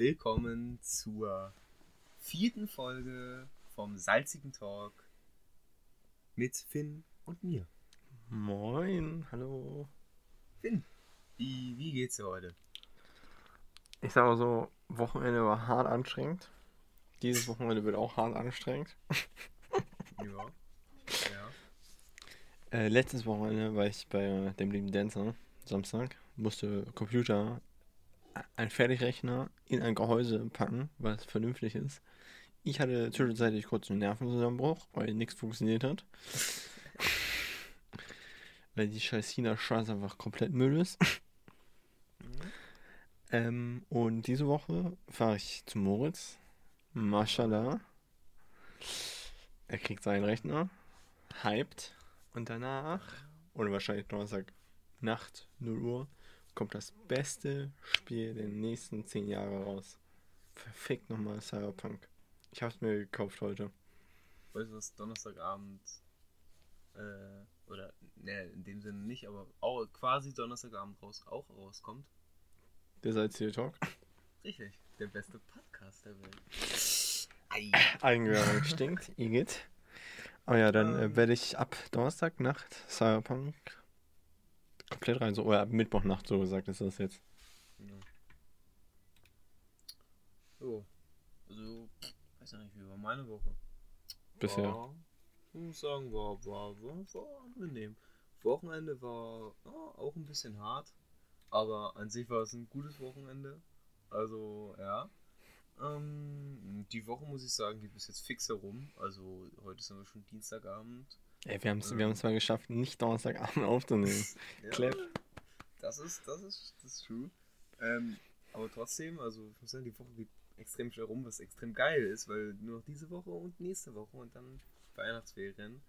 willkommen zur vierten Folge vom Salzigen Talk mit Finn und mir. Moin, hallo. Finn, wie, wie geht's dir heute? Ich sag mal so, Wochenende war hart anstrengend. Dieses Wochenende wird auch hart anstrengend. Ja. Ja. Äh, letztes Wochenende war ich bei dem lieben Dancer, Samstag. Musste Computer, ein Fertigrechner in ein Gehäuse packen, was vernünftig ist. Ich hatte zwischenzeitlich kurz einen Nervenzusammenbruch, weil nichts funktioniert hat. weil die scheiß China-Scheiße einfach komplett Müll ist. Ähm, und diese Woche fahre ich zu Moritz. Mashallah. Er kriegt seinen Rechner. Hyped. Und danach, oder wahrscheinlich Donnerstag Nacht, 0 Uhr, kommt das beste Spiel der nächsten 10 Jahre raus. Verfickt nochmal Cyberpunk. Ich hab's mir gekauft heute. Weißt du, was Donnerstagabend, äh, oder, ne, in dem Sinne nicht, aber auch quasi Donnerstagabend raus, auch rauskommt? Der Salzige Talk. Richtig, der beste Podcast der Welt. Ei. Eigenwerbung stinkt, Igitt. Aber ja, dann äh, Ähm. werde ich ab Donnerstagnacht Cyberpunk komplett rein, so, oder ab Mittwochnacht, so gesagt ist das jetzt. Ja. So, also, weiß ja nicht, wie war meine Woche? Bisher. War, ich muss sagen, war, war, war, war angenehm. Wochenende war ja, auch ein bisschen hart, aber an sich war es ein gutes Wochenende. Also, ja. Ähm, die Woche muss ich sagen, geht bis jetzt fix herum. Also, heute sind wir schon Dienstagabend. Ey, wir haben es wir haben's mal geschafft, nicht Donnerstagabend aufzunehmen. Ja, Clever. Das ist, das ist, das ist true. Ähm, aber trotzdem, also ich muss sagen, die Woche geht extrem schnell rum, was extrem geil ist, weil nur noch diese Woche und nächste Woche und dann Weihnachtsferien.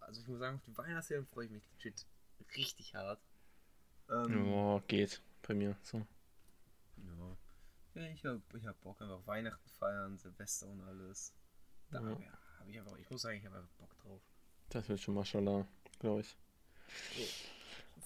Also ich muss sagen, auf die Weihnachtsferien freue ich mich legit richtig hart. Ähm, Oh, geht bei mir. So. ja. ja, ich hab, ich hab Bock einfach Weihnachten feiern, Silvester und alles. Da Ja. hab, ja, hab ich einfach, ich muss sagen, ich habe einfach Bock drauf. Das wird schon Mashallah, glaube ich.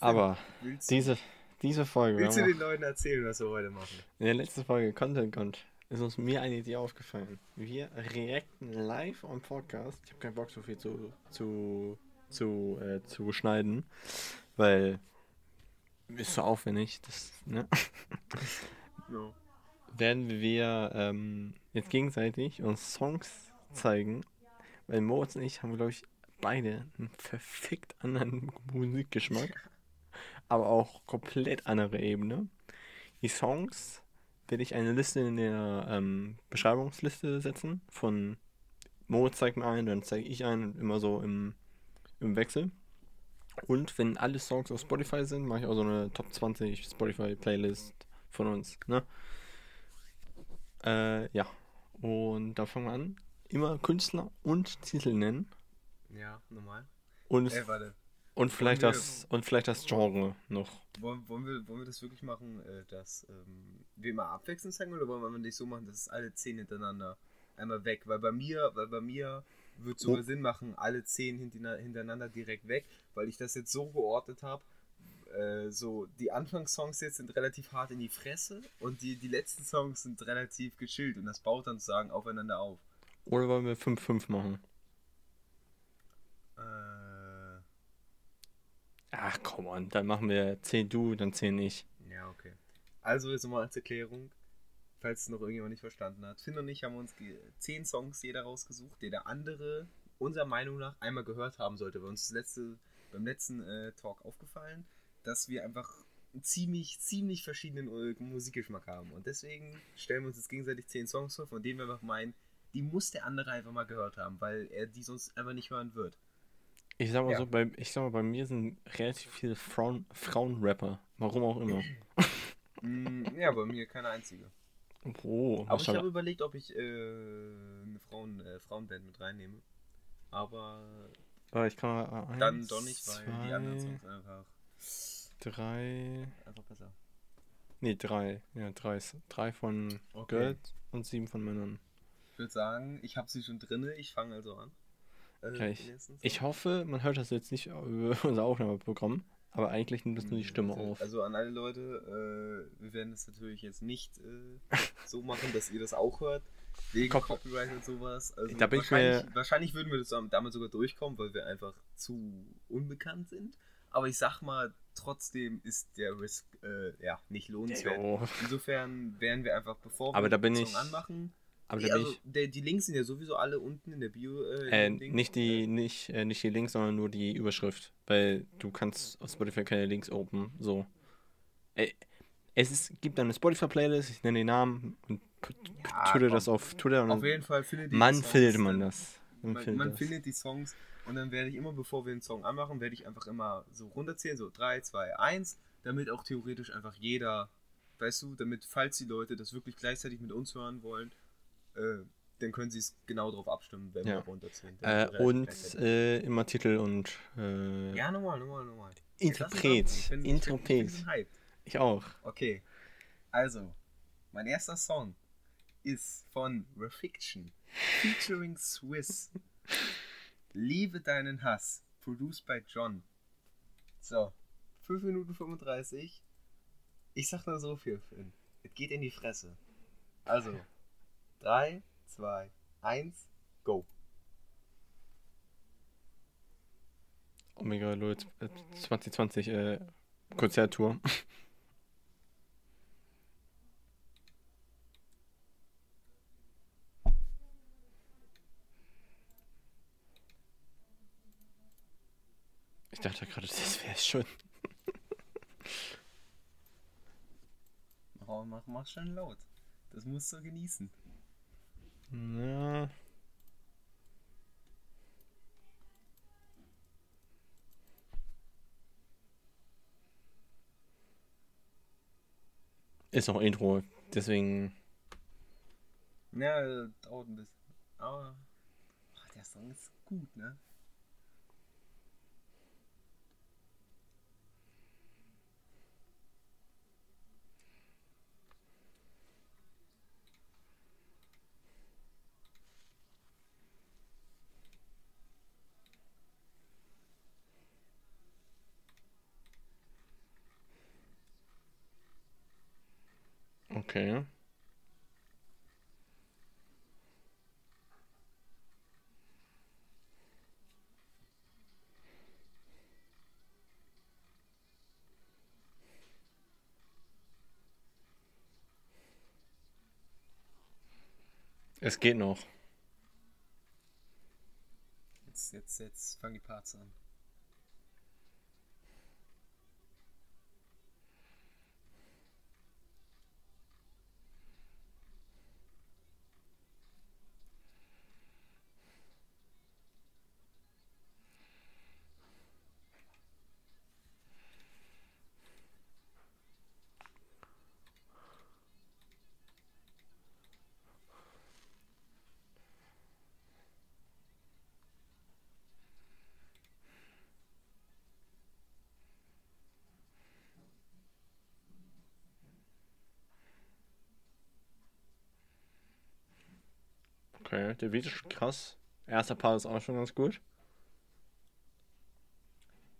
Aber willst, diese, diese Folge, willst du den Leuten erzählen, was wir heute machen? in der letzten Folge Content Con ist uns mir eine Idee aufgefallen. Wir reacten live am Podcast. Ich habe keinen Bock so viel zu, zu, zu, äh, zu schneiden, weil ist so aufwendig. Das, ne? Ja. werden wir ähm, jetzt gegenseitig uns Songs zeigen, weil Moritz und ich haben, glaube ich, beide einen verfickt anderen Musikgeschmack, aber auch komplett andere Ebene. Die Songs werde ich eine Liste in der ähm, Beschreibungsliste setzen von Moritz zeigt mir ein, dann zeige ich einen, immer so im, im Wechsel. Und wenn alle Songs auf Spotify sind, mache ich auch so eine Top 20 Spotify Playlist von uns. Ne? Äh, ja. Und da fangen wir an. Immer Künstler und Titel nennen. Ja, normal. Und, Ey, und, vielleicht wir- das, und vielleicht das Genre noch. Wollen, wollen, wir, wollen wir das wirklich machen, äh, dass ähm, wir immer abwechselnd zeigen oder wollen wir nicht so machen, dass es alle zehn hintereinander einmal weg? Weil bei mir, weil bei mir wird sogar Oh. Sinn machen, alle zehn hintereinander, direkt weg, weil ich das jetzt so geordnet habe. Äh, so, die Anfangssongs jetzt sind relativ hart in die Fresse und die, die letzten Songs sind relativ gechillt und das baut dann sozusagen aufeinander auf. Oder wollen wir 5-5 machen? Ach, komm on. Dann machen wir 10 du, dann 10 ich. Ja, okay. Also jetzt nochmal als Erklärung, falls es noch irgendjemand nicht verstanden hat. Finn und ich haben uns ge- zehn Songs jeder rausgesucht, die der andere unserer Meinung nach einmal gehört haben sollte. Bei uns das letzte, beim letzten äh, Talk aufgefallen, dass wir einfach einen ziemlich, ziemlich verschiedenen äh, Musikgeschmack haben. Und deswegen stellen wir uns jetzt gegenseitig zehn Songs vor, von denen wir einfach meinen, die muss der andere einfach mal gehört haben, weil er die sonst einfach nicht hören wird. Ich sag mal Ja. so, bei, ich sag mal, bei mir sind relativ viele Frauen, Frauenrapper. Warum auch immer. Mm, ja, bei mir keine einzige. Oh, Aber ich habe überlegt, ob ich äh, eine Frauen, äh, Frauenband mit reinnehme. Aber Aber ich kann mal eins, dann doch nicht, weil die anderen zwei, Songs einfach, Drei. einfach besser. Nee, drei. Ja, drei. Drei von Okay. Girls und sieben von Männern. Ich würde sagen, ich habe sie schon drinne, ich fange also an. Äh, ersten Song. Ich hoffe, man hört das jetzt nicht über unser Aufnahmeprogramm, aber eigentlich nimmst du die Stimme also, auf. Also an alle Leute, äh, wir werden das natürlich jetzt nicht äh, so machen, dass ihr das auch hört. Wegen Cop- Copyright und sowas. Also Da bin ich wahrscheinlich, mir- wahrscheinlich würden wir das am- damit sogar durchkommen, weil wir einfach zu unbekannt sind. Aber ich sag mal, trotzdem ist der Risk äh, ja nicht lohnenswert. Jo. Insofern werden wir einfach, bevor wir Aber den ich- Song anmachen. Aber Nee, da also, ich. der, die Links sind ja sowieso alle unten in der Bio. Äh, Äh, nicht die, nicht, äh, nicht die Links, sondern nur die Überschrift. Weil du kannst auf Spotify keine Links open. So. Äh, es ist, gibt eine Spotify-Playlist, ich nenne den Namen und Ja, tue das auf Twitter und Auf jeden Fall findet man Songs findet man das. Man, Man, findet man das. findet die Songs und dann werde ich immer, bevor wir einen Song anmachen, werde ich einfach immer so runterzählen, so 3, 2, 1, damit auch theoretisch einfach jeder, weißt du, damit, falls die Leute das wirklich gleichzeitig mit uns hören wollen, äh, dann können sie es genau darauf abstimmen, wenn Ja. wir runterzählen. Äh, und äh, immer Titel und äh, ja, nochmal, nochmal, nochmal. Interpret. Ich bin, ich bin, ich Interpret. bin. Ich auch. Okay, also, mein erster Song ist von Refiction, featuring Swiss. Liebe deinen Hass, produced by John. So, 5 Minuten 35. Ich sag nur so viel, Finn. Es geht in die Fresse. Also, 3, 2, 1, go. Omega äh, 2020 äh, Konzerttour. Ich dachte gerade, das wäre schon. Mach, mach, mach schön laut. Das musst du genießen. Ja. Ist auch Intro, deswegen. Ja, äh, dauert ein bisschen. Aber ach, der Song ist gut, ne? Okay. Es geht noch. Jetzt, jetzt, jetzt fangen die Parts an. Der Beat ist schon krass. Erster Part ist auch schon ganz gut.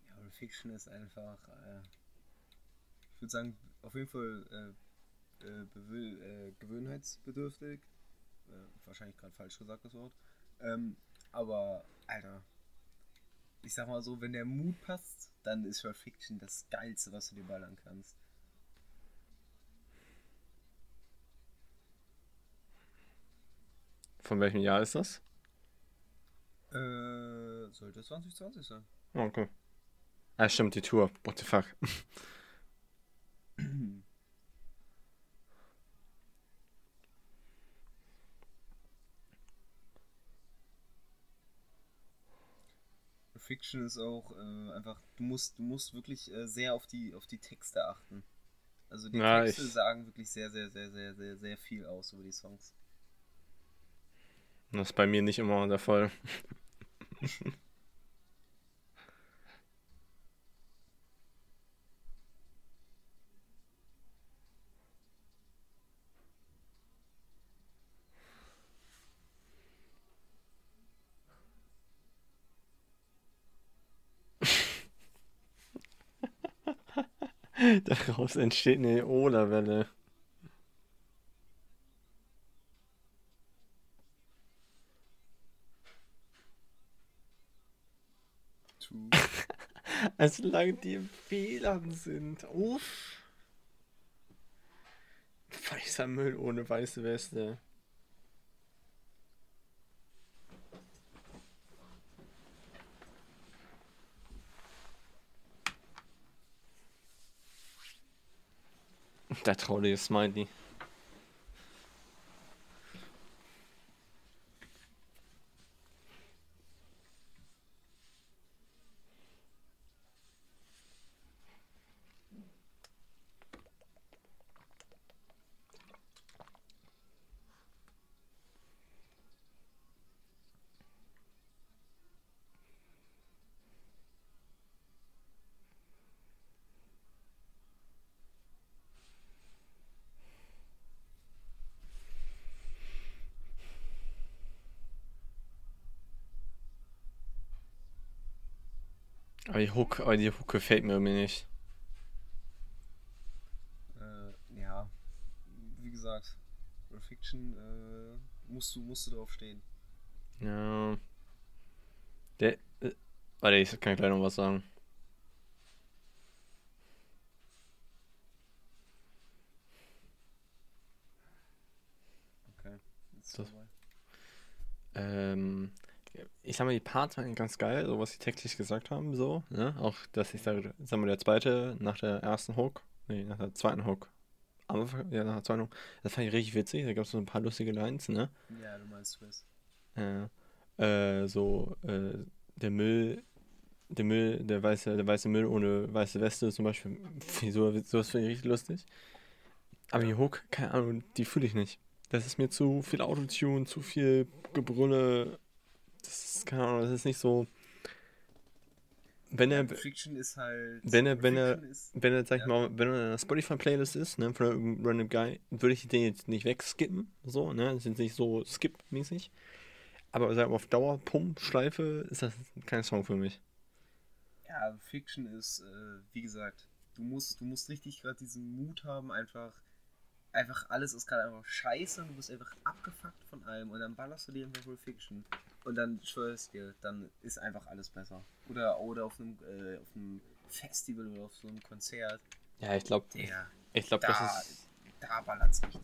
Ja, Refiction ist einfach, äh, ich würde sagen, auf jeden Fall äh, äh, äh, gewöhnheitsbedürftig. Äh, wahrscheinlich gerade falsch gesagt, das Wort. Ähm, aber, Alter, ich sag mal so, wenn der Mut passt, dann ist Refiction das Geilste, was du dir ballern kannst. Von welchem Jahr ist das? Äh, sollte 2020 sein. Oh, okay. Ah, stimmt, die Tour. What the fuck? Fiction ist auch äh, einfach, du musst, du musst wirklich äh, sehr auf die, auf die Texte achten. Also die Ja, Texte ich- sagen wirklich sehr, sehr, sehr, sehr, sehr, sehr viel aus über die Songs. Das ist bei mir nicht immer der Fall. Daraus entsteht eine Ola-Welle. Also solange die WLAN sind. Uff. Weißer Müll ohne weiße Weste. Der traurige Smiley. Aber die Hook, aber die Hook gefällt mir irgendwie nicht. Äh, ja, wie gesagt, Fiction äh, musst du musst du drauf stehen. Ja. Der. Äh, warte, ich kann gleich noch was sagen. Okay. Jetzt Das- vorbei. Ähm, ich sag mal, die Parts waren ganz geil, so was sie textlich gesagt haben, so, ne? Auch, dass ich sage, sag mal, der zweite nach der ersten Hook, nee, nach der zweiten Hook, Anfang, ja, nach der zweiten Hook, das fand ich richtig witzig, da gab es so ein paar lustige Lines, ne? Ja, du meinst Swiss. Ja. Äh, so, äh, der Müll, der Müll, der weiße, der weiße Müll ohne weiße Weste zum Beispiel, so, sowas finde ich richtig lustig. Aber die Hook, keine Ahnung, die fühle ich nicht. Das ist mir zu viel Autotune, zu viel Gebrülle. Das ist, keine Ahnung, das ist nicht so. Wenn er, Fiction ist halt. wenn er- wenn er- ist, wenn er, sag ich Ja. mal, wenn er in einer Spotify-Playlist ist, ne, von einem Random Guy, würde ich den jetzt nicht wegskippen, so, ne, das ist nicht so skip-mäßig. Aber sag mal, auf Dauer, Pump, Schleife, ist das kein Song für mich. Ja, Fiction ist, äh, wie gesagt, du musst, du musst richtig gerade diesen Mut haben, einfach, einfach alles ist gerade einfach scheiße und du bist einfach abgefuckt von allem und dann ballerst du dir einfach Pulp Fiction und dann schwörst dir, dann ist einfach alles besser. Oder, oder auf einem, äh, auf einem Festival oder auf so einem Konzert, Ja, ich glaube, ich glaube, da, das ist, da ballert's richtig.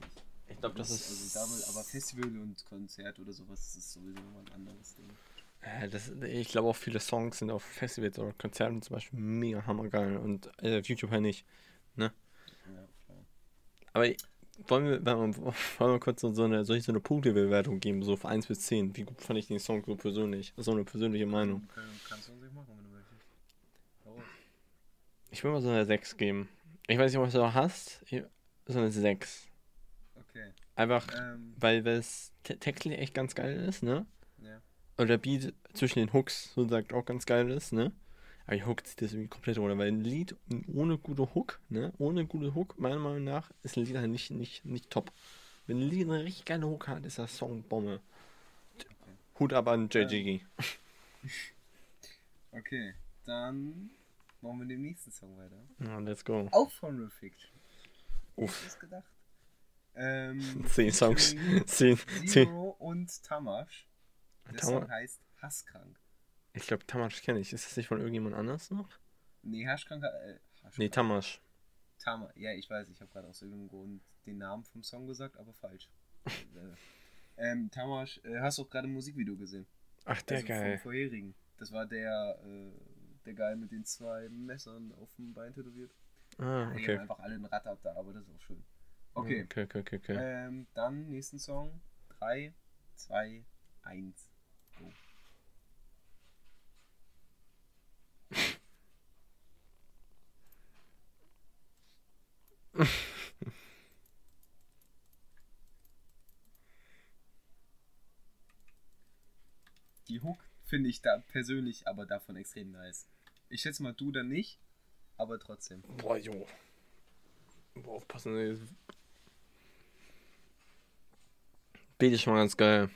ich glaube, das also ist, da, will- aber Festival und Konzert oder sowas, das ist sowieso nochmal ein anderes Ding. äh, das, ich glaube auch viele Songs sind auf Festivals oder Konzerten zum Beispiel mega hammergeil und äh, auf YouTube halt nicht. Ja, klar. Aber wollen wir, wollen wir, kurz so eine, soll ich so eine Punktebewertung geben, so von 1 bis 10? Wie gut fand ich den Song so persönlich? So eine persönliche Meinung. Kann, kannst du machen, wenn du möchtest. Raus. Ich will mal so eine 6 geben. Ich weiß nicht, was du noch hast. Ich- So eine 6. Okay. Einfach, Ähm, weil es te- textlich echt ganz geil ist, ne? ja. Und der Beat zwischen den Hooks, so sagt, auch ganz geil ist, ne? Aber die Hook zieht das irgendwie komplett runter, weil ein Lied ohne gute Hook, ne? Ohne gute Hook, meiner Meinung nach, ist ein Lied halt nicht, nicht, nicht top. Wenn ein Lied eine richtig geile Hook hat, ist das Song Bombe. Hut ab an JGG. Okay, dann machen wir den nächsten Song weiter. Ja, let's go. Auch von Real Fiction. Uff. Was gedacht? Ähm, 10 Songs. featuring 10, 10. Zero und Tamash. Der Tama- Song heißt Hasskrank. Ich glaube, Tamasch kenne ich. Ist das nicht von irgendjemand anders noch? Nee, Hasskrank, äh. Nee, Tamasch. Tama. Ja, ich weiß, ich habe gerade aus irgendeinem Grund den Namen vom Song gesagt, aber falsch. Äh, ähm, Tamash, äh, hast du auch gerade ein Musikvideo gesehen? Ach, der Also geil. Vom vorherigen. Das war der, äh, der Geil mit den zwei Messern auf dem Bein tätowiert. Ah, Die okay. haben einfach alle ein Rad ab da, aber das ist auch schön. Okay, Okay, okay, okay, okay. ähm, dann nächsten Song. 3, 2, 1. Go. Die Hook finde ich da persönlich aber davon extrem nice. Ich schätze mal du dann nicht, aber trotzdem. Boah, jo. Boah, aufpassen. Beat ist schon mal ganz geil.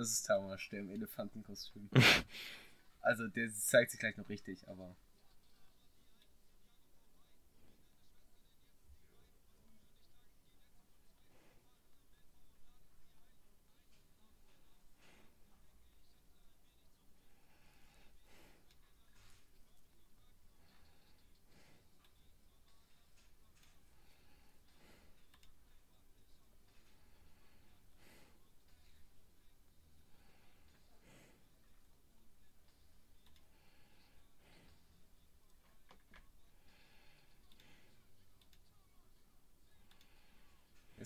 Das ist Tamasch, der im Elefantenkostüm. also der zeigt sich gleich noch richtig, aber.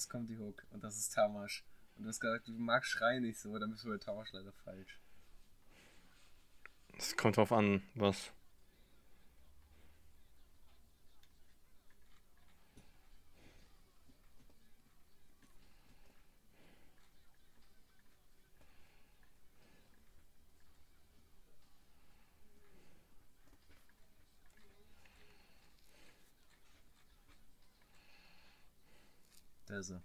Jetzt kommt die Hook und das ist Tamasch. Und du hast gesagt, du magst Schrei nicht so, dann bist du bei Tamasch leider falsch. Es kommt drauf an, was. Da ist er.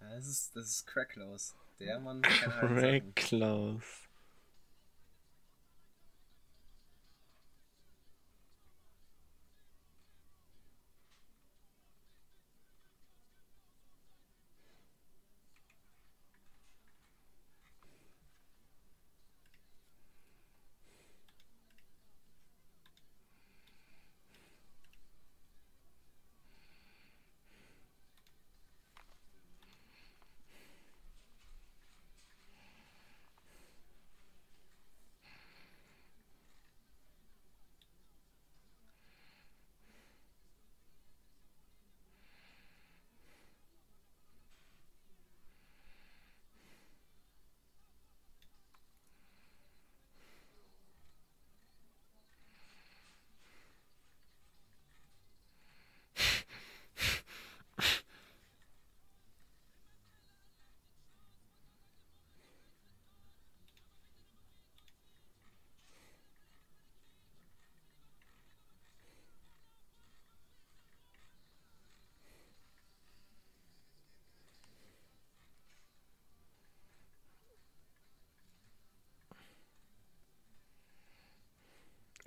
Ja, das ist, Cracklaus. Der Mann kann halt Sachen.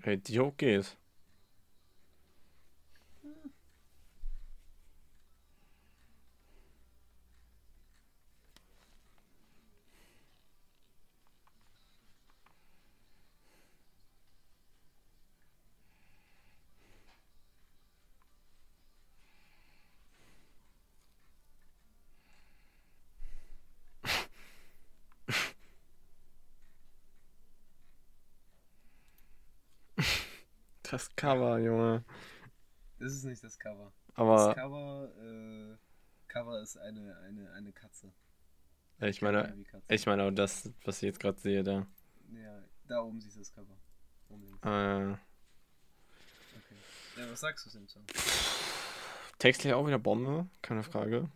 Hey, die Hook geht. Das Cover, Junge. Das ist nicht das Cover. Das Aber Cover, äh, Cover ist eine, eine, eine Katze. ich meine, ich meine auch das, was ich jetzt gerade sehe, da. Ja, da oben siehst du das Cover. Links. Äh, Okay. Ja, was sagst du zu dem Song? textlich auch wieder Bombe, keine Frage.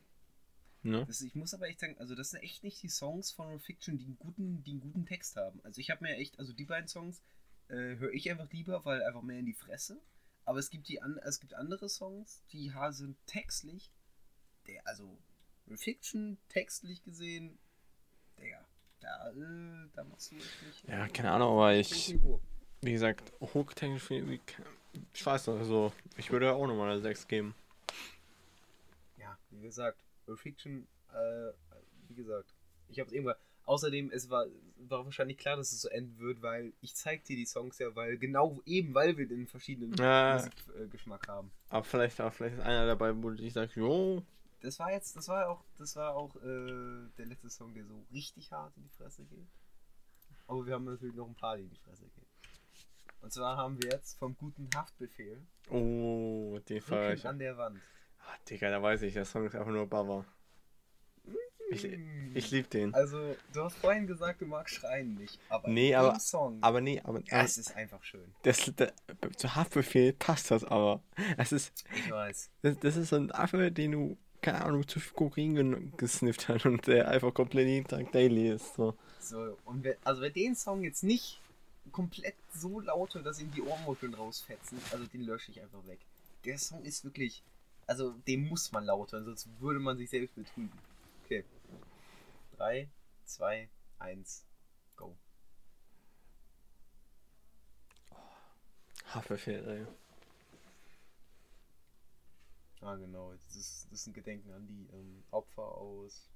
Ne? Das, ich muss aber echt sagen, also das sind echt nicht die Songs von Fiction, die einen guten, die einen guten Text haben. Also ich habe mir echt, also die beiden Songs äh, höre ich einfach lieber, weil einfach mehr in die Fresse. Aber es gibt die an, es gibt andere Songs, die sind textlich, der, also Fiction textlich gesehen, Digga, da, äh, da machst du echt nicht. Ja, keine Ahnung, aber ich, wie gesagt, hochtechnisch, ich weiß nicht, also, ich würde auch nochmal eine 6 geben. Ja, wie gesagt, Fiction, äh, wie gesagt, ich habe es irgendwann, Außerdem, es war, war wahrscheinlich klar, dass es so enden wird, weil ich zeig dir die Songs ja, weil genau eben, weil wir den verschiedenen Ja. Musikgeschmack haben. Aber vielleicht, aber vielleicht ist einer dabei, wo ich sage, jo, Das war jetzt, das war auch, das war auch äh, der letzte Song, der so richtig hart in die Fresse geht. Aber wir haben natürlich noch ein paar, die in die Fresse gehen. Und zwar haben wir jetzt vom guten Haftbefehl oh, den Rücken ich. an der Wand. Ah, Digga, da weiß ich, der Song ist einfach nur Baba. Ich, ich lieb den. Also, du hast vorhin gesagt, du magst Schreien nicht, aber Nee, aber- Song, Aber nee, aber ja, es ist einfach schön. das, der, zu Haftbefehl passt das aber. Es ist, Ich weiß. das, das ist so ein Affe, den du, keine Ahnung, zu Kokain gesnifft hat und der einfach komplett jeden Tag daily ist. So. So, und wer, also wer den Song jetzt nicht komplett so laut hört, dass ihm die Ohrmuscheln rausfetzen, also den lösche ich einfach weg. Der Song ist wirklich, also den muss man laut hören, sonst würde man sich selbst betrügen. Okay. 3, 2, 1, go. Haftbefehl, ey. Ah, genau. Das ist, das ist ein Gedenken an die ähm, Opfer aus.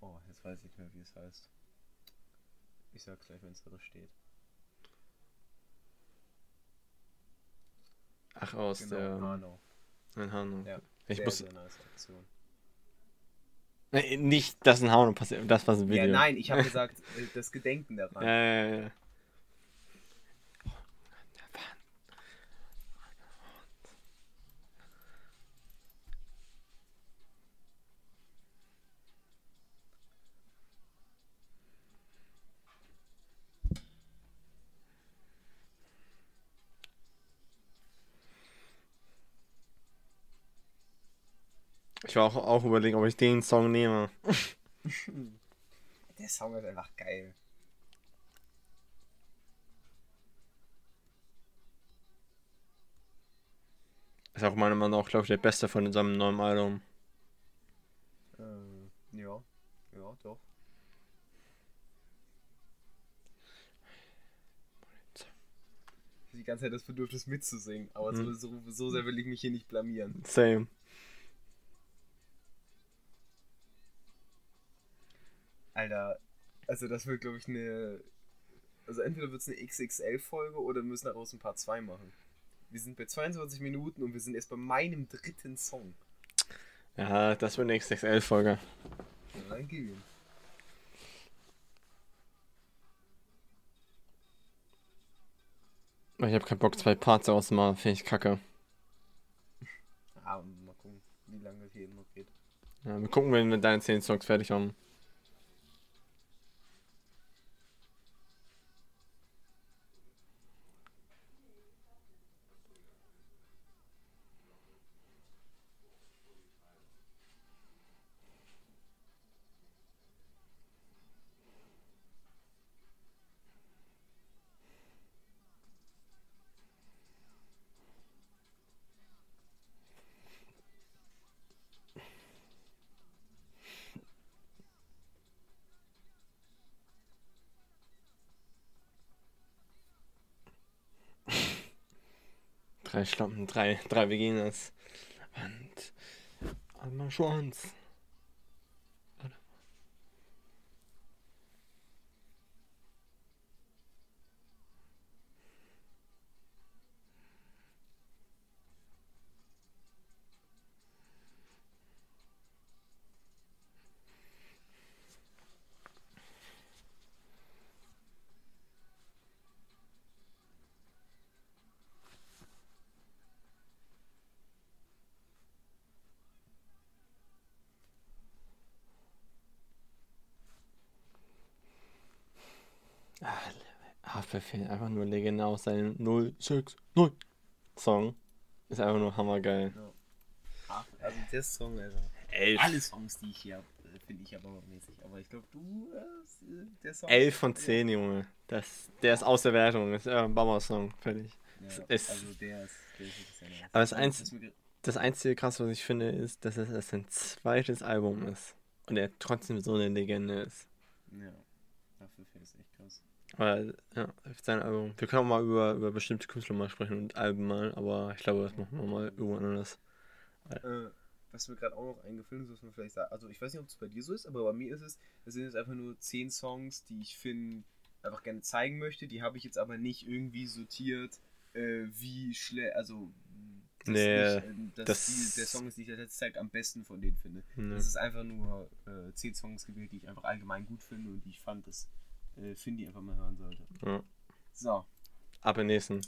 Oh, jetzt weiß ich nicht mehr, wie es heißt. Ich sag's gleich, wenn es da steht. Ach, aus Genau, der. Hanau. In Hanau. Ja, Ich sehr, muss. sehr nice Aktion. Nicht, dass in Hanau passiert, das war ein Video. Ja, nein, ich habe gesagt, äh, das Gedenken daran. Ja, war auch, auch überlegen, ob ich den Song nehme. Der Song ist einfach geil. Ist auch meiner Meinung nach, glaube ich, der beste von seinem neuen Album. Äh, ja, ja, doch. Die ganze Zeit das Bedürfnis mitzusingen, aber so, Mhm. so, so sehr will ich mich hier nicht blamieren. Same. Alter, also das wird, glaube ich, eine. Also entweder wird es eine XXL-Folge oder wir müssen daraus ein Part 2 machen. Wir sind bei 22 Minuten und wir sind erst bei meinem dritten Song. Ja, das wird eine XXL-Folge. Ja, dann gib ihm. Ich habe keinen Bock, zwei Parts auszumachen, finde ich kacke. Ah, mal gucken, wie lange das hier noch geht. Ja, wir gucken, wenn wir deine 10 Songs fertig haben. Drei Schlampen, drei, drei Beginners. Und einmal Schwanz. Haftbefehl, einfach nur legendär aus seinem 069 Song. Ist einfach nur hammergeil. Ah, also der Song, Alter. Elf. Alle Songs, die ich hier habe, finde ich aber mäßig. Aber ich glaube, du, äh, der Song. 11 von 10, Junge. Das, der ist aus der Wertung. Das ist ja ein Bauer-Song. Fertig. Ja, ist- also der ist, der ist nice. Aber das ist mir- Das einzige krass, was ich finde, ist, dass es erst sein zweites Album ist. Und er trotzdem so eine Legende ist. Ja, dafür finde ich es ja, sein Album. Wir können auch mal über, über bestimmte Künstler mal sprechen und Alben mal, aber ich glaube, das machen wir mal irgendwann anders. Äh, was mir gerade auch noch eingefallen ist, was man vielleicht sagt, also ich weiß nicht, ob es bei dir so ist, aber bei mir ist es, das sind jetzt einfach nur zehn Songs, die ich finde, einfach gerne zeigen möchte. Die habe ich jetzt aber nicht irgendwie sortiert, äh, wie schlecht, also dass Nee, nicht, ähm, dass das- die, der Song ist, den ich jetzt Zeit am besten von denen finde. Ne. Das ist einfach nur äh, zehn Songs gewählt, die ich einfach allgemein gut finde und die ich fand, dass äh, Findy einfach mal hören sollte. Ja. So, Ab in nächsten.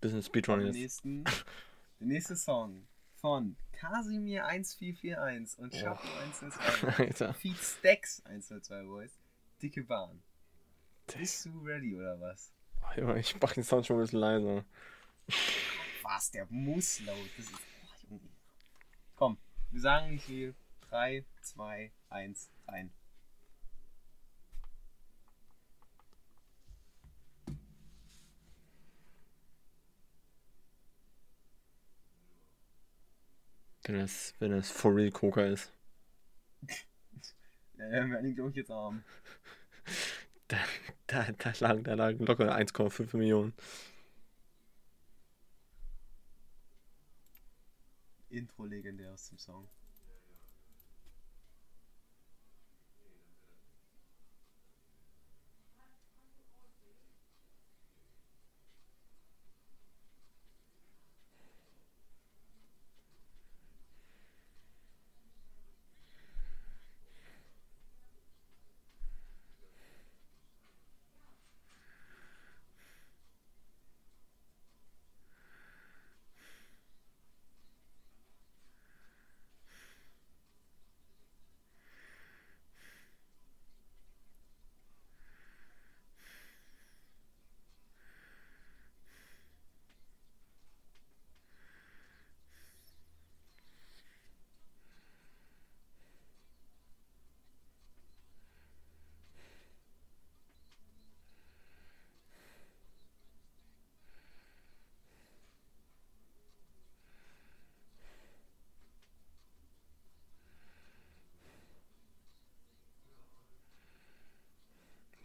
Bisschen Speedrun der jetzt. nächsten, der nächste Song von Casimir 1441 und Chapo 102 Alter. Feed Stacks 102 Boys. Dicke Bahn. Bist du ready oder was? Oh, Junge, ich mach den Sound schon ein bisschen leiser. Was? Der muss laut. Das ist. Oh, Junge. Komm, wir sagen nicht viel. 3, 2, 1, rein. Wenn das, wenn das for real Coca ist. Ja, wir werden ihn, glaube ich, jetzt arm. Da, da, da, lagen, da lagen locker 1,5 Millionen. Intro legendär aus dem Song.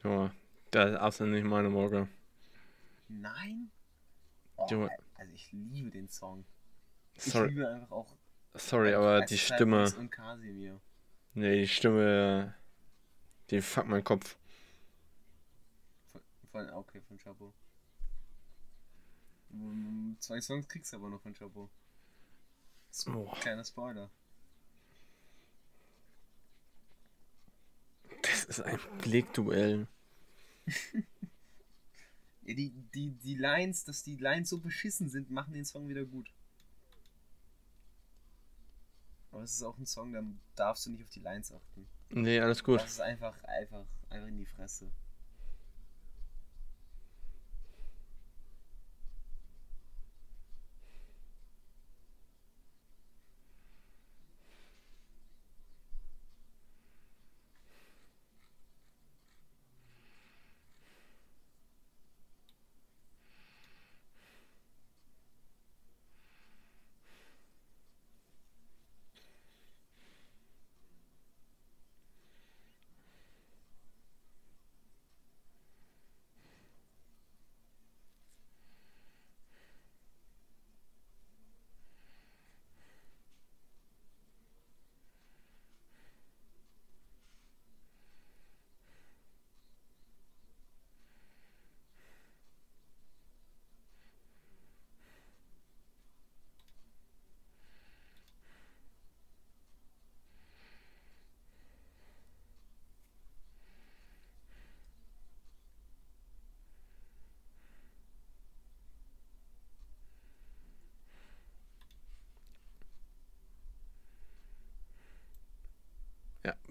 Junge, das ist absolut nicht meine Morge. Nein? Oh, also ich liebe den Song. Ich Sorry, liebe einfach auch sorry aber die Stimme. und Casimir. Nee, die Stimme. Die fuckt meinen Kopf. Von, von, okay, von Chapo. Mm, Zwei Songs kriegst du aber noch von Chapo. Oh. Kleiner Spoiler. Das ist ein Blickduell. Ja, die, die, die Lines, dass die Lines so beschissen sind, machen den Song wieder gut. Aber es ist auch ein Song, dann darfst du nicht auf die Lines achten. Nee, alles gut. Das ist einfach, einfach, einfach in die Fresse.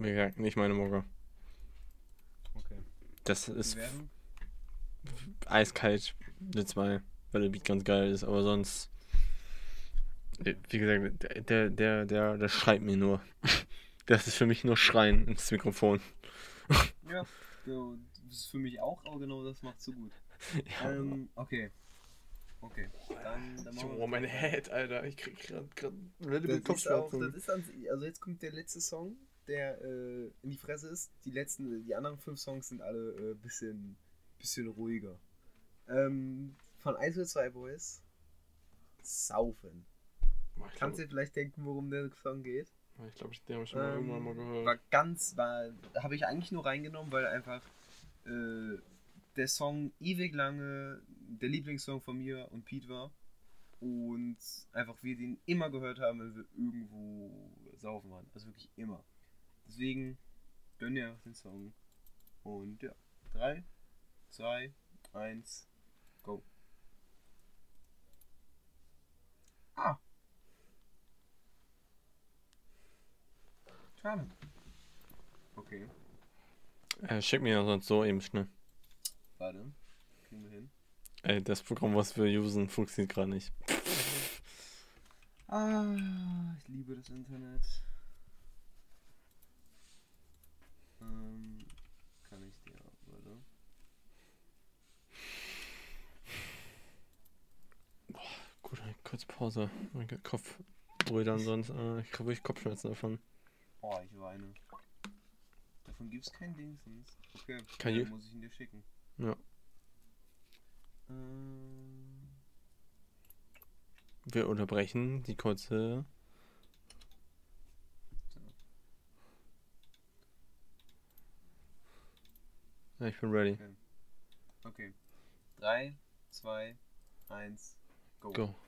Wie gesagt, nicht meine Morge. Okay. Das ist eiskalt eine 2, weil der Beat ganz geil ist, aber sonst. äh, Wie gesagt, der, der, der, der, schreit mir nur. Das ist für mich nur Schreien ins Mikrofon. Ja, das ist für mich auch, aber genau das macht so gut. Ja. Ähm, okay. Okay. Dann, dann machen wir Oh, meine Head, Alter. Ich krieg grad, grad Das ist auch, das ist an, also jetzt kommt der letzte Song, der äh, in die Fresse ist. Die letzten, die anderen fünf Songs sind alle äh, bisschen, bisschen ruhiger. Ähm, von 1 oder 2 Boys. Saufen. Kannst du dir vielleicht denken, worum der Song geht? Ich glaube, den habe ich schon mal Ähm, irgendwann mal gehört. War ganz, war, habe ich eigentlich nur reingenommen, weil einfach äh, der Song ewig lange der Lieblingssong von mir und Pete war. Und einfach wir den immer gehört haben, wenn wir irgendwo saufen waren. Also wirklich immer. Deswegen gönn dir den Song. Und ja. 3, 2, 1, go. Ah. Schade. Okay, Äh, schick mir sonst so eben schnell. warte. Kriegen wir hin. Ey, das Programm, was wir usen, funktioniert gerade nicht. Ah, ich liebe das Internet. Ähm, kann ich dir, warte. Kurze Pause. Mein Kopf brüdern sonst. Äh, ich habe wirklich Kopfschmerzen davon. Oh, ich weine. Davon gibt's kein Dingsens. Okay, Kein dann muss ich ihn dir schicken. Ja. Ähm, Wir unterbrechen die kurze. Ja, ich bin ready. okay. 3, 2, 1, go. Go.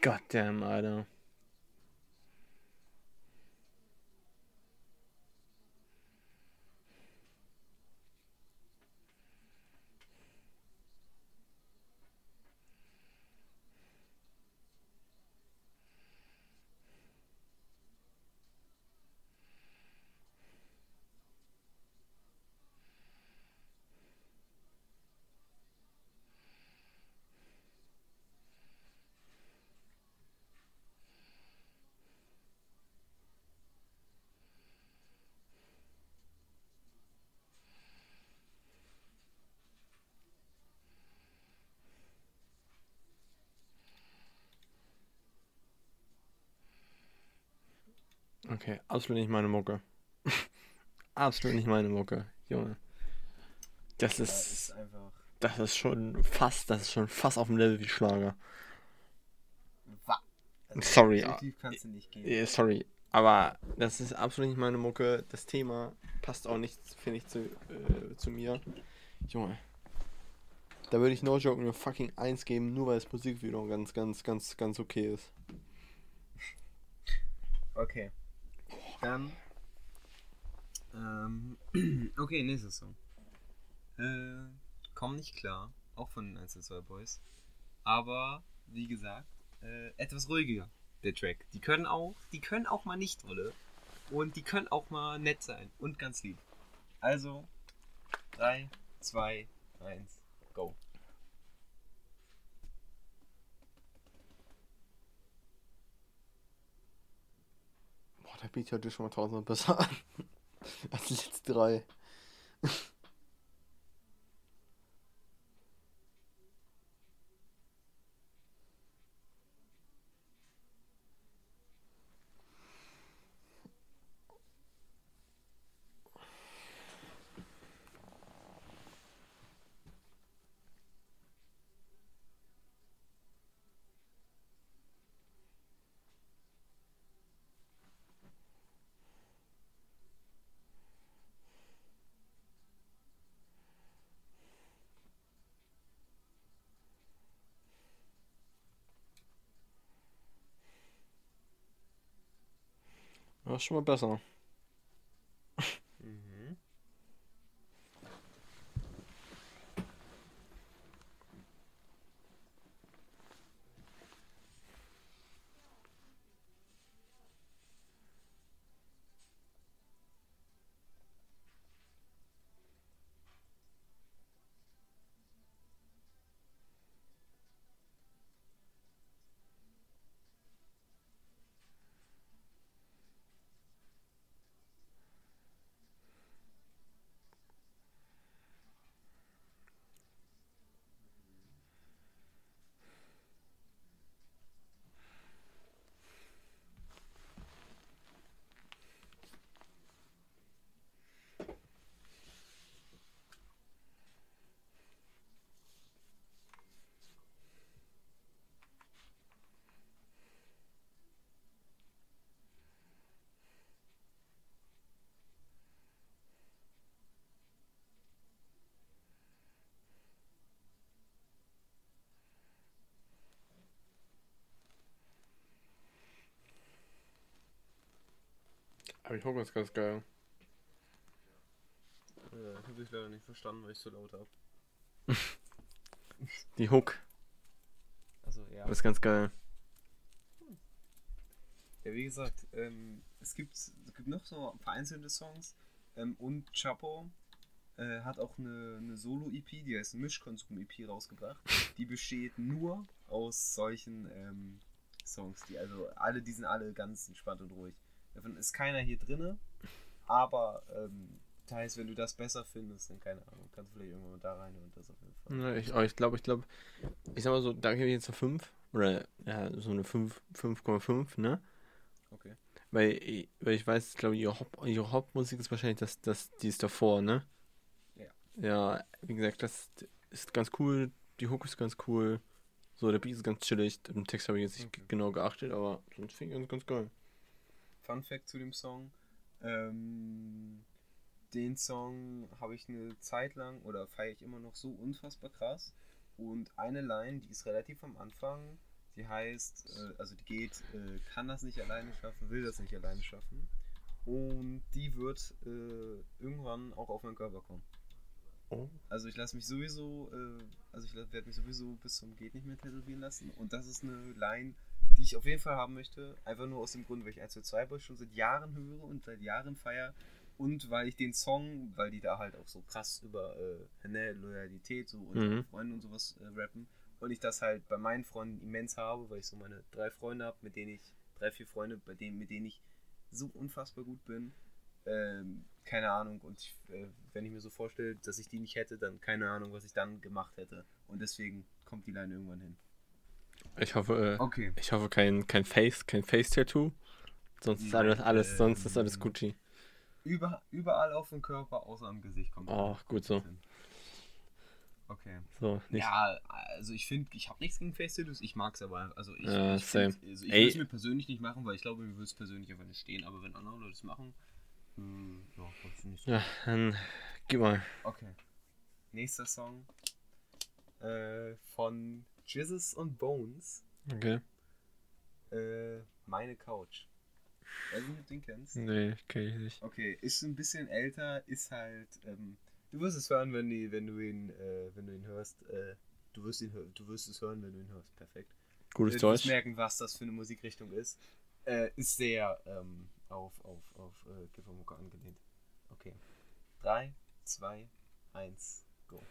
Goddamn, Alter. Okay, absolut nicht meine Mucke. absolut nicht meine Mucke, Junge. Das ist, ist einfach. das ist schon fast, das ist schon fast auf dem Level wie Schlager. Also, Sorry, So ja. Sorry, aber das ist absolut nicht meine Mucke. Das Thema passt auch nicht, finde ich, zu, äh, zu mir. Junge. Da würde ich No Joke eine fucking 1 geben, nur weil das Musikvideo ganz, ganz, ganz, ganz okay ist. Okay. Dann. Ähm, okay, nächster Song. Äh, komm nicht klar. Auch von den 1 2 Boys. Aber, wie gesagt, äh, etwas ruhiger, der Track. Die können auch, die können auch mal nicht Rolle. Und die können auch mal nett sein. Und ganz lieb. Also, 3, 2, 1, go. Beat hört sich schon mal tausendmal besser an. Als die letzten drei. Ja, ist schon mal Aber ich das ist ganz geil. Äh, hab ich leider nicht verstanden, weil ich so laut hab. Die Hook Also ja. ist ganz geil. Ja, wie gesagt, ähm, es, gibt, es gibt noch so vereinzelte Songs ähm, und Chapo äh, hat auch eine, eine Solo-EP, die heißt Mischkonsum-EP rausgebracht. Die besteht nur aus solchen ähm, Songs, die also alle, die sind alle ganz entspannt und ruhig. Davon ist keiner hier drinne, aber ähm, das heißt, wenn du das besser findest, dann keine Ahnung, kannst du vielleicht irgendwann mal da rein und das auf jeden Fall. Ja, ich aber ich glaube, ich glaube, ich sag mal so, da gebe ich jetzt eine 5. Oder ja, so eine 5, 5,5, ne? Okay. Weil, ich- weil ich weiß, ich glaube, ihre, Haupt, ihre Hauptmusik ist wahrscheinlich das, das, die ist davor, ne? Ja. Ja, wie gesagt, das ist ganz cool, die Hook ist ganz cool. So, der Beat ist ganz chillig. Im Text habe ich jetzt nicht Okay. genau geachtet, aber sonst finde ich ganz, ganz geil. Fun Fact zu dem Song. Ähm, den Song habe ich eine Zeit lang oder feiere ich immer noch so unfassbar krass. Und eine Line, die ist relativ am Anfang, die heißt, äh, also die geht, äh, kann das nicht alleine schaffen, will das nicht alleine schaffen. Und die wird äh, irgendwann auch auf meinen Körper kommen. Oh. Also ich lasse mich sowieso, äh, also ich werde mich sowieso bis zum Geht nicht mehr tätowieren lassen. Und das ist eine Line, die ich auf jeden Fall haben möchte. Einfach nur aus dem Grund, weil ich 1 2 Boys schon seit Jahren höre und seit Jahren feier. Und weil ich den Song, weil die da halt auch so krass über äh, ne, Loyalität so und Mhm. Freunde und sowas äh, rappen. Und ich das halt bei meinen Freunden immens habe, weil ich so meine drei Freunde habe, mit denen ich, drei, vier Freunde, bei denen, mit denen ich so unfassbar gut bin. Ähm, keine Ahnung. Und ich, äh, wenn ich mir so vorstelle, dass ich die nicht hätte, dann keine Ahnung, was ich dann gemacht hätte. Und deswegen kommt die Line irgendwann hin. Ich hoffe, äh, Okay. ich hoffe kein, kein Face, kein Face-Tattoo. Sonst ist alles, alles, sonst ist alles Gucci. Über, überall auf dem Körper, außer am Gesicht kommt. Oh, gut so. hin. Okay. So, nicht. Ja, also ich finde, ich habe nichts gegen Face Tattoos, ich mag es aber. Also ich, Ja, ich, also ich würde es mir persönlich nicht machen, weil ich glaube, mir würde es persönlich einfach nicht stehen. Aber wenn andere Leute es machen, hm, ja, das nicht so. Ja, dann gib mal. Okay. Nächster Song äh, von Jizzes und Bones, Okay. äh, Meine Couch. Weiß nicht, ob du den kennst. Nee, kenn ich nicht. Okay, ist ein bisschen älter, ist halt. Ähm, du wirst es hören, wenn, die, wenn du ihn, äh, wenn du ihn hörst. Äh, du wirst ihn, du wirst es hören, wenn du ihn hörst. Perfekt. Gutes Du wirst Deutsch. merken, was das für eine Musikrichtung ist. Äh, ist sehr ähm, auf, auf, auf äh, Kiffermucke angelehnt. Okay. 3, 2, 1, go.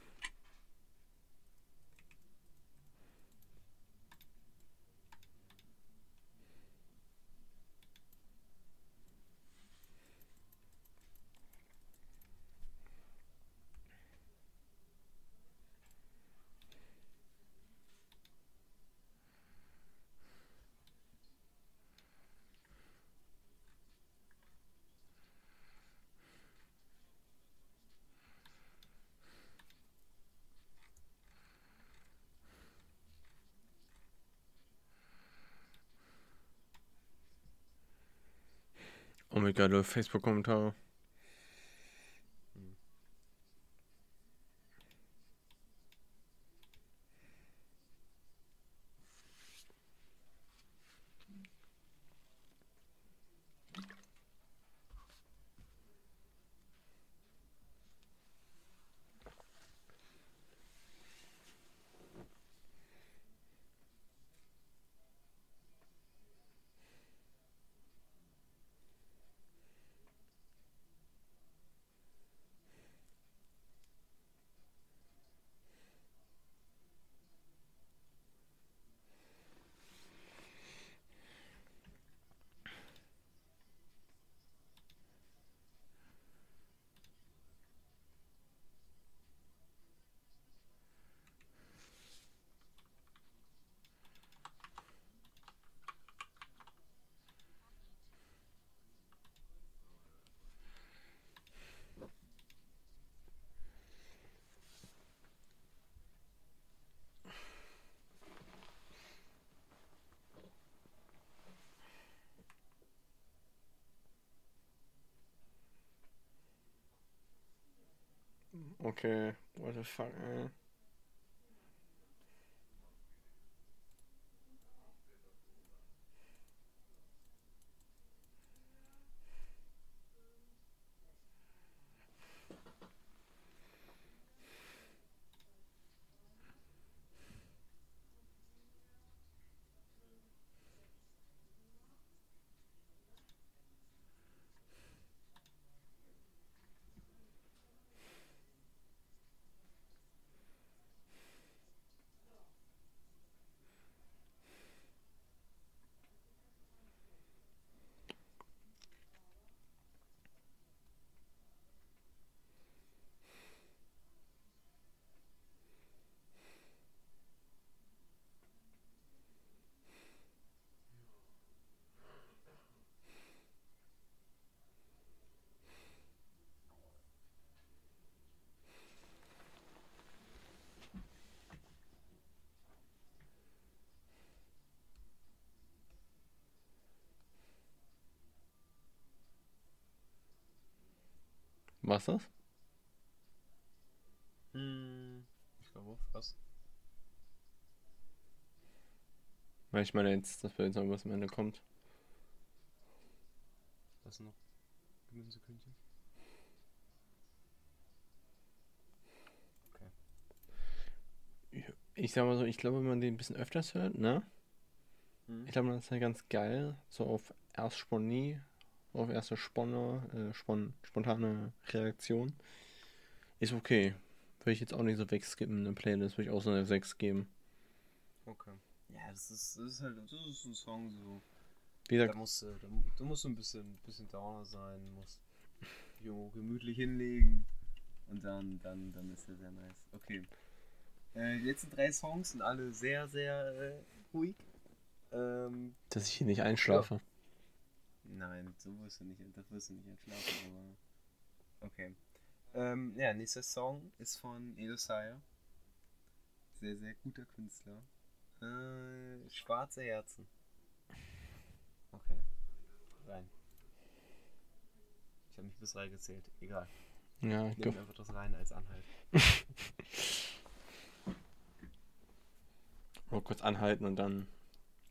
Oh mein Gott, Facebook-Kommentare. Okay, what the fuck, ey. Was das? Hm, ich glaube fast. Weil ich meine jetzt, dass wir jetzt noch was am Ende kommt. Was noch? Gemüsekündchen. Ich sag mal so, ich glaube, wenn man den ein bisschen öfters hört, ne? Hm. Ich glaube, das ist ja ganz geil. So auf Erstsponnie, auf erste Sponne, äh, spon spontane Reaktion. Ist okay. Würde ich jetzt auch nicht so wegskippen in der Playlist, würde ich auch so eine 6 geben. Okay. Ja, das ist, das ist halt das ist ein Song so. Wie Da gesagt, musst du, da, da musst du ein bisschen, bisschen Downer sein, musst jo, gemütlich hinlegen und dann, dann, dann ist er sehr nice. Okay. Äh, die letzten drei Songs sind alle sehr, sehr äh, ruhig. Ähm, dass ich hier nicht einschlafe. Nein, so wirst du nicht, das wirst du nicht entschlafen, aber. Okay. Ähm, ja, nächster Song ist von Edosire. Sehr, sehr guter Künstler. Äh, Schwarze Herzen. Okay. Rein. Ich habe mich bis drei gezählt. Egal. Ja, Nehmen go. einfach das rein als Anhalt. Mal kurz anhalten und dann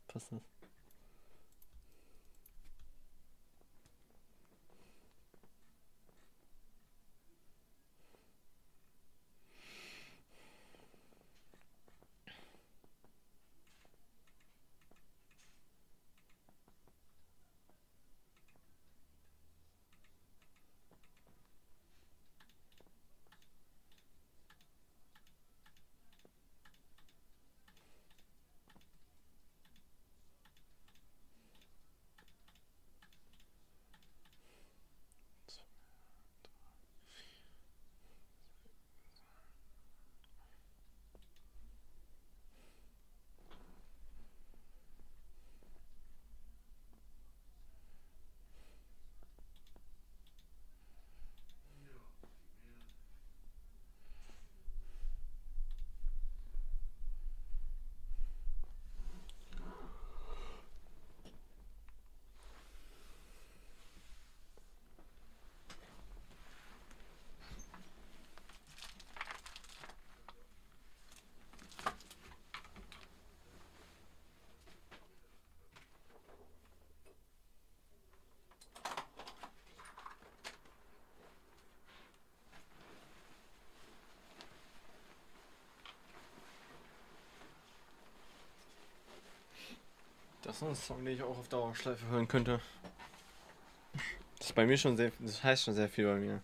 passt das. Noch ein Song, den ich auch auf Dauerschleife hören könnte. Das ist bei mir schon sehr, das heißt schon sehr viel bei mir.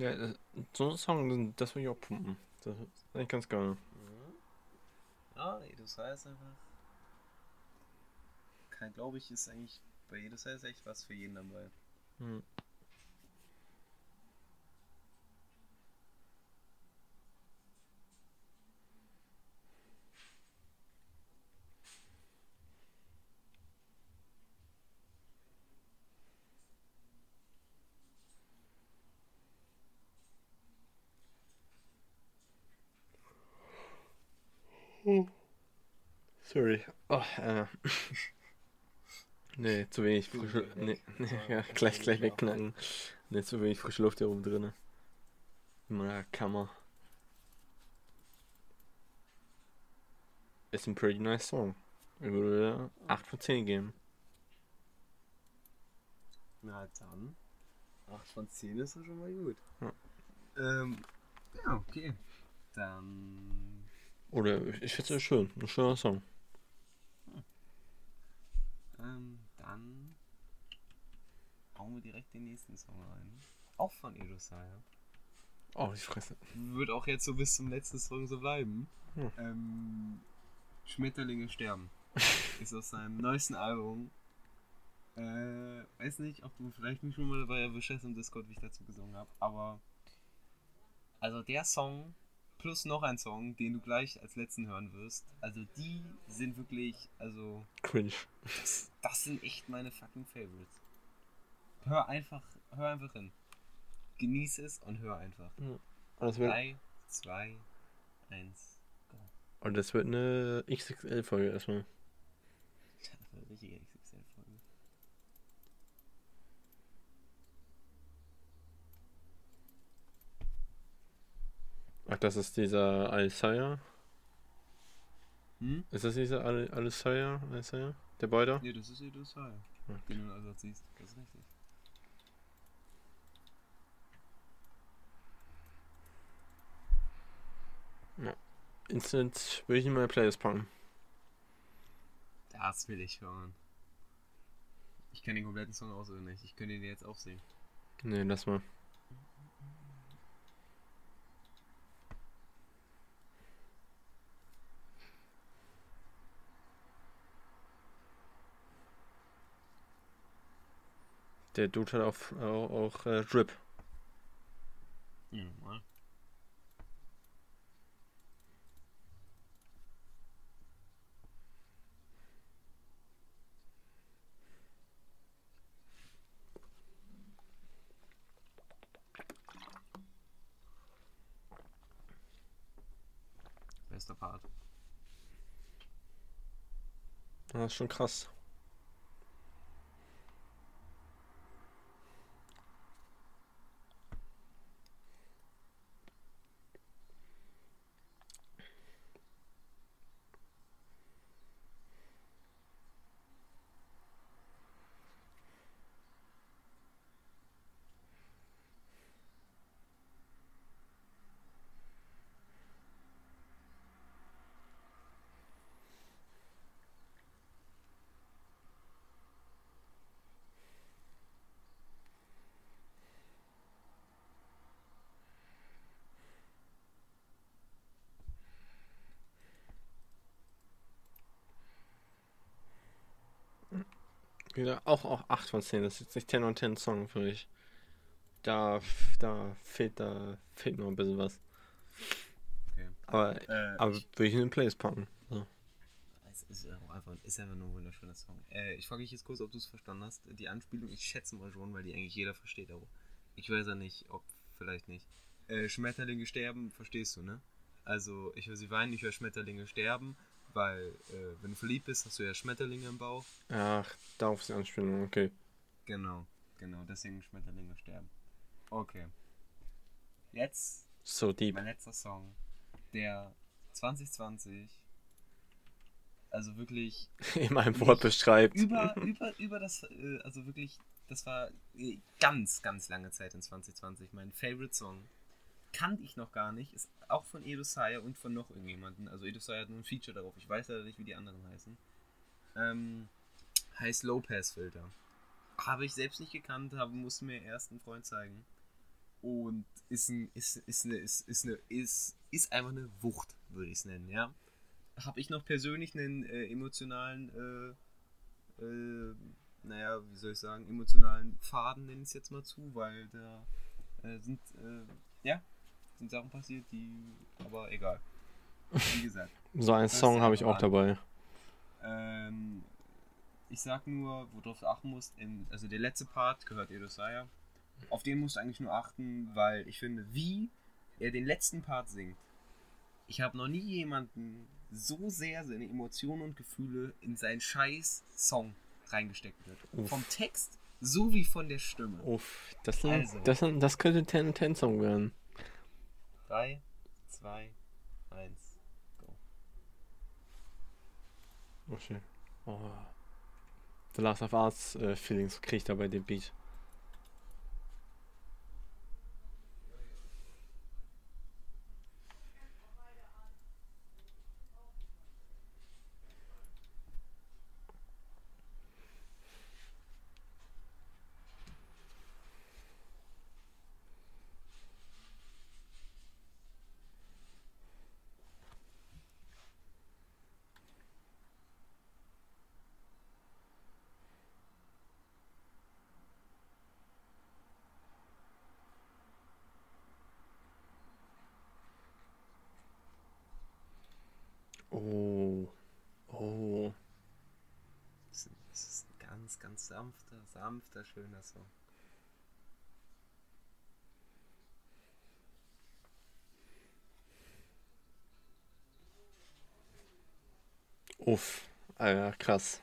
Ja, das- so ein Song, das will ich auch pumpen. Das ist eigentlich ganz geil. Ja, Edosai ist einfach. Kein, glaube ich, ist eigentlich bei Edosai ist echt was für jeden dabei. Hm. Sorry. Oh, äh. nee, zu wenig frische. Weg. Nee, nee, ja, gleich, gleich wegknacken. Nee, zu wenig frische Luft hier oben drin. In meiner Kammer. Ist ein pretty nice Song. Ich würde 8 von 10 geben. Na dann. 8 von 10 ist ja schon mal gut. Ja. Ähm, ja, okay. Dann. Oder ich es schön. Ein schöner Song. Ähm, dann. Hauen wir direkt den nächsten Song rein. Auch von Edosai. Oh, die Fresse. Wird auch jetzt so bis zum letzten Song so bleiben. Hm. Ähm, Schmetterlinge sterben. ist aus seinem neuesten Album. Äh, weiß nicht, ob du vielleicht mich schon mal dabei erwischt hast im Discord, wie ich dazu gesungen habe, aber. Also der Song plus noch ein Song, den du gleich als letzten hören wirst. Also die sind wirklich, also Cringe. das, das sind echt meine fucking Favorites. Hör einfach, hör einfach hin. Genieß es und hör einfach. Und das wird, 3, 2, 1, go. und das wird eine XXL-Folge erstmal. Das war eine richtige XXL-Folge. Ach, das ist dieser Alessaya. Hm? Ist das dieser Al Alessaya? Alessaya? Der Beuter? Nee, das ist Sai, Ja. den du also siehst. Das ist richtig. Instant will ich in meine Playlist packen. Das will ich hören. Ich kenne den kompletten Song auswendig. Ich könnte ihn jetzt aufsehen. Nee, lass mal. Der Dude hat auch, auch, auch äh, Drip. Ja. Bester Part. Das ist schon krass. Ja, auch, auch 8 von 10. Das ist jetzt nicht 10 und 10 Song für mich. Da, da fehlt, da fehlt noch ein bisschen was. Okay. Aber, Äh, aber ich, würde ich in den Playlist packen. So. es ist einfach, ist einfach nur ein wunderschöner Song. Äh, ich frage dich jetzt kurz, ob du es verstanden hast. Die Anspielung, ich schätze mal schon, weil die eigentlich jeder versteht, aber ich weiß ja nicht, ob vielleicht nicht. Äh, Schmetterlinge sterben, verstehst du, ne? Also, ich höre sie weinen, ich höre Schmetterlinge sterben, weil, äh, wenn du verliebt bist, hast du ja Schmetterlinge im Bauch. Ach, darauf ist die Anspielung, okay. Genau, genau, deswegen Schmetterlinge sterben. Okay. Jetzt So deep. mein letzter Song, der 2020, also wirklich In meinem Wort beschreibt. über, über, über das, äh, also wirklich, das war äh, ganz, ganz lange Zeit in 2020 mein Favorite Song. Kannte ich noch gar nicht, ist auch von Edo Saya und von noch irgendjemanden. Also Edo Saya hat nur ein Feature darauf, ich weiß leider nicht, wie die anderen heißen. Ähm, heißt Low Pass Filter. Habe ich selbst nicht gekannt, habe, musste mir erst einen Freund zeigen. Und ist ein, ist, ist eine, ist, ist eine, ist, ist einfach eine Wucht, würde ich es nennen, ja. Habe ich noch persönlich einen äh, emotionalen, äh, äh, naja, wie soll ich sagen, emotionalen Faden nenne ich es jetzt mal zu, weil da äh, sind, äh, ja, sind Sachen passiert, die, aber egal. Wie gesagt. So einen Song habe ich auch dabei. Ähm, ich sag nur, worauf du achten musst, im, also der letzte Part gehört Edosaya. Auf den musst du eigentlich nur achten, weil ich finde, wie er den letzten Part singt. Ich habe noch nie jemanden so sehr seine Emotionen und Gefühle in seinen scheiß Song reingesteckt wird. Uff. Vom Text sowie von der Stimme. Uff, das, sind, Also. das, sind, das könnte 10 10 Song werden. 3, 2, 1, go. Okay. Oh. The Last of Us äh, Feelings kriegt er bei dem Beat. Oh. Oh. Das ist- das ist ein ganz, sanfter, sanfter, schöner Song. Uff. Alter, krass.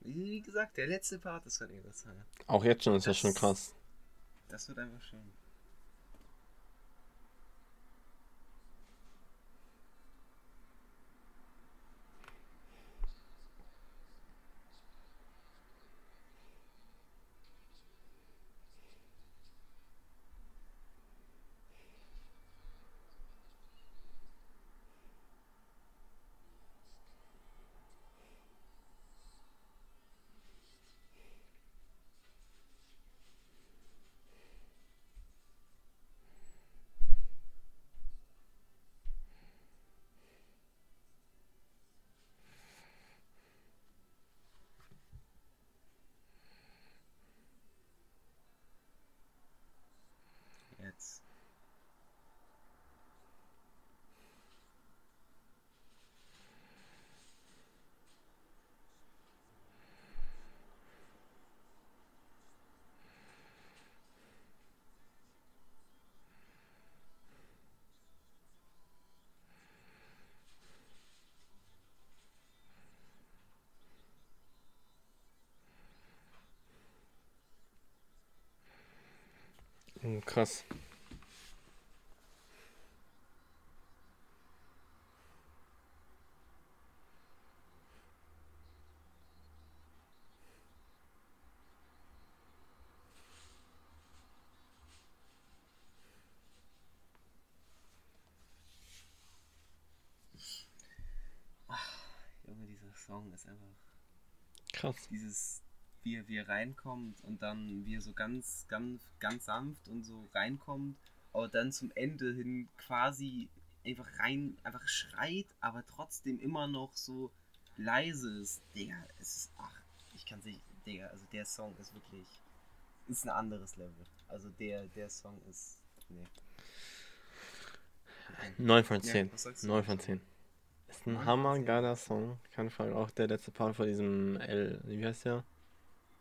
Wie gesagt, der letzte Part ist von Edosaya. Auch jetzt schon ist das Das- schon krass. Das wird einfach schön. Jetzt. Krass. Junge, dieser Song ist einfach Krass. dieses, wie er, wie er reinkommt und dann wie er so ganz, ganz, ganz sanft und so reinkommt, aber dann zum Ende hin quasi einfach rein, einfach schreit, aber trotzdem immer noch so leise ist. Digga, es ist, ach, ich kann sich, Digga, also der Song ist wirklich, ist ein anderes Level. Also der, der Song ist, nee. 9 von Ja, 10. was sagst du 9 dazu? von 10. Ist ein hammergeiler Song. Keine Frage. Auch der letzte Part von diesem L. Wie heißt der?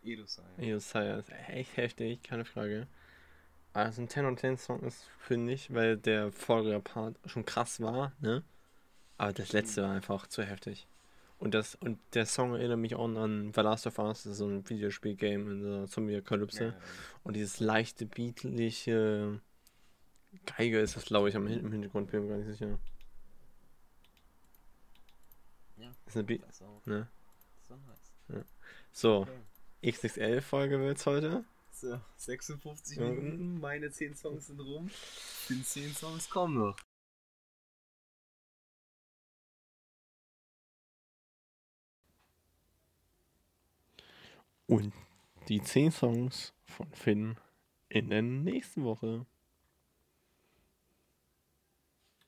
Edosai. Josiah ist echt heftig, keine Frage. Also ein 10 und 10 Song ist, finde ich, weil der vorige Part schon krass war, ne? Aber das letzte war einfach zu heftig. Und das und der Song erinnert mich auch an The Last of Us, das ist so ein Videospiel-Game in der Zombie-Apokalypse. Ja, Und dieses leichte, beatliche Geige ist das, glaube ich, am im Hintergrund, bin mir gar nicht sicher. ja, Ist eine Be das auch. ne? So nice. So, Okay. XXL-Folge wird's heute. So, 56 Ja. Minuten, meine 10 Songs sind rum. Die 10 Songs kommen noch. Und die 10 Songs von Finn in der nächsten Woche.